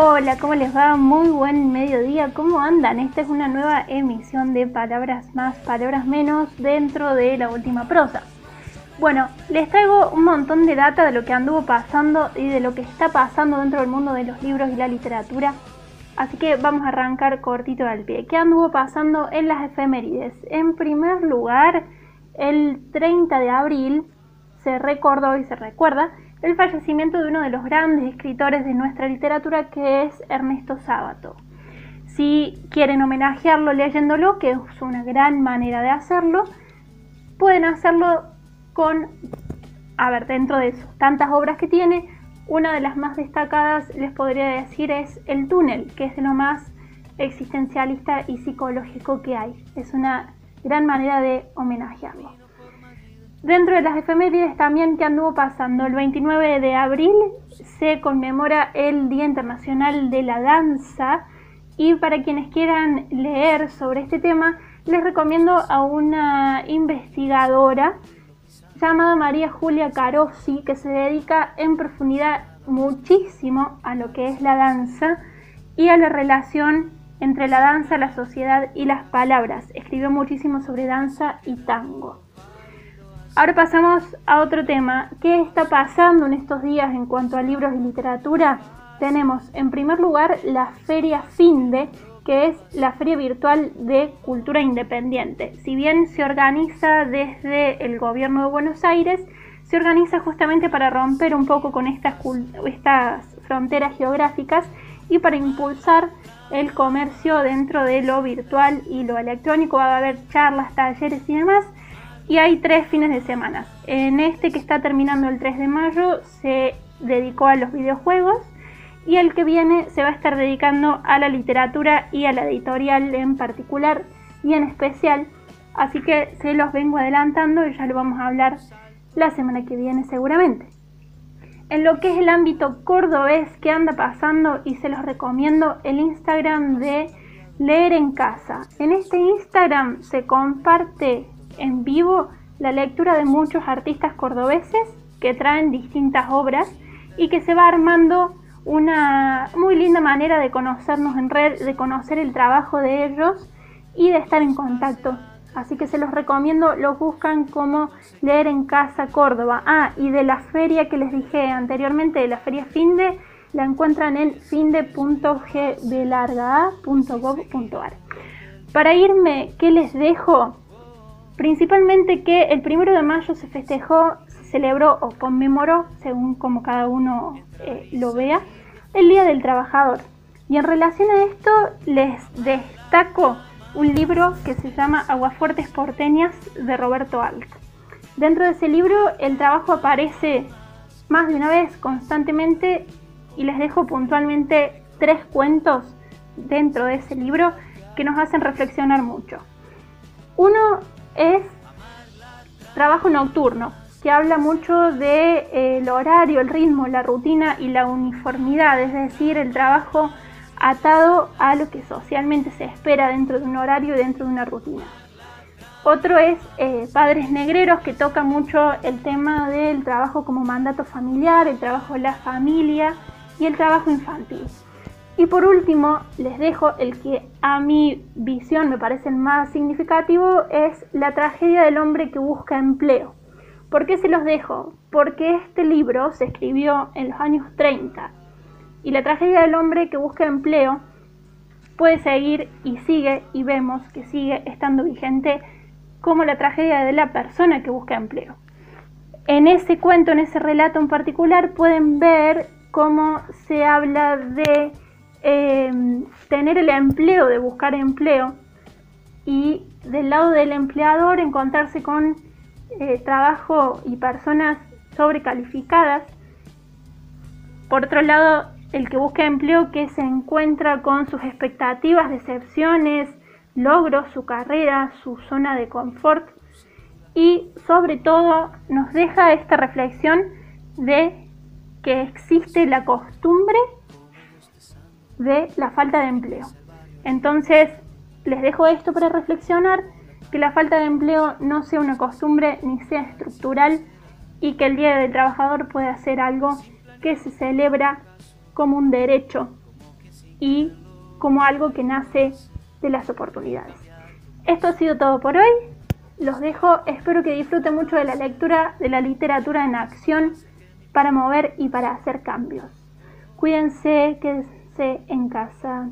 Hola, ¿cómo les va? Muy buen mediodía, ¿cómo andan? Esta es una nueva emisión de Palabras Más, Palabras Menos dentro de la última prosa. Bueno, les traigo un montón de data de lo que anduvo pasando y de lo que está pasando dentro del mundo de los libros y la literatura. Así que vamos a arrancar cortito al pie. ¿Qué anduvo pasando en las efemérides? En primer lugar, el 30 de abril se recordó y se recuerda el fallecimiento de uno de los grandes escritores de nuestra literatura que es Ernesto Sábato. Si quieren homenajearlo leyéndolo, que es una gran manera de hacerlo, pueden hacerlo con, a ver, dentro de eso, tantas obras que tiene, una de las más destacadas les podría decir es El túnel, que es de lo más existencialista y psicológico que hay. Es una gran manera de homenajearlo. Dentro de las efemérides también que anduvo pasando, el 29 de abril se conmemora el Día Internacional de la Danza y para quienes quieran leer sobre este tema les recomiendo a una investigadora llamada María Julia Carossi que se dedica en profundidad muchísimo a lo que es la danza y a la relación entre la danza, la sociedad y las palabras. Escribió muchísimo sobre danza y tango. Ahora pasamos a otro tema. ¿Qué está pasando en estos días en cuanto a libros y literatura? Tenemos en primer lugar la Feria Finde, que es la feria virtual de cultura independiente. Si bien se organiza desde el gobierno de Buenos Aires, se organiza justamente para romper un poco con estas, fronteras geográficas y para impulsar el comercio dentro de lo virtual y lo electrónico. Va a haber charlas, talleres y demás y hay tres fines de semana. En este que está terminando el 3 de mayo se dedicó a los videojuegos y el que viene se va a estar dedicando a la literatura y a la editorial en particular y en especial. Así que se los vengo adelantando y ya lo vamos a hablar la semana que viene seguramente. En lo que es el ámbito cordobés que anda pasando y se los recomiendo el Instagram de Leer en Casa. En este Instagram se comparte en vivo la lectura de muchos artistas cordobeses que traen distintas obras y que se va armando una muy linda manera de conocernos en red, de conocer el trabajo de ellos y de estar en contacto. Así que se los recomiendo, los buscan como leer en casa Córdoba. Ah, y de la feria que les dije anteriormente, de la feria Finde, la encuentran en finde.gbelarga.gov.ar. Para irme, ¿qué les dejo? Principalmente que el primero de mayo se festejó, se celebró o conmemoró, según como cada uno eh, lo vea, el Día del Trabajador. Y en relación a esto les destaco un libro que se llama Aguafuertes Porteñas de Roberto Alt. Dentro de ese libro el trabajo aparece más de una vez constantemente y les dejo puntualmente tres cuentos dentro de ese libro que nos hacen reflexionar mucho. Uno es trabajo nocturno, que habla mucho del de, eh, horario, el ritmo, la rutina y la uniformidad, es decir, el trabajo atado a lo que socialmente se espera dentro de un horario y dentro de una rutina. Otro es eh, Padres Negreros, que toca mucho el tema del trabajo como mandato familiar, el trabajo de la familia y el trabajo infantil. Y por último, les dejo el que a mi visión me parece más significativo, es la tragedia del hombre que busca empleo. ¿Por qué se los dejo? Porque este libro se escribió en los años 30 y la tragedia del hombre que busca empleo puede seguir y sigue y vemos que sigue estando vigente como la tragedia de la persona que busca empleo. En ese cuento, en ese relato en particular, pueden ver cómo se habla de Em, tener el empleo, de buscar empleo, y del lado del empleador encontrarse con eh, trabajo y personas sobrecalificadas. Por otro lado, el que busca empleo que se encuentra con sus expectativas, decepciones, logros, su carrera, su zona de confort y sobre todo nos deja esta reflexión de que existe la costumbre de la falta de empleo. Entonces, les dejo esto para reflexionar, que la falta de empleo no sea una costumbre ni sea estructural y que el Día del Trabajador pueda ser algo que se celebra como un derecho y como algo que nace de las oportunidades. Esto ha sido todo por hoy. Los dejo, espero que disfruten mucho de la lectura de la literatura en acción para mover y para hacer cambios. Cuídense, en casa.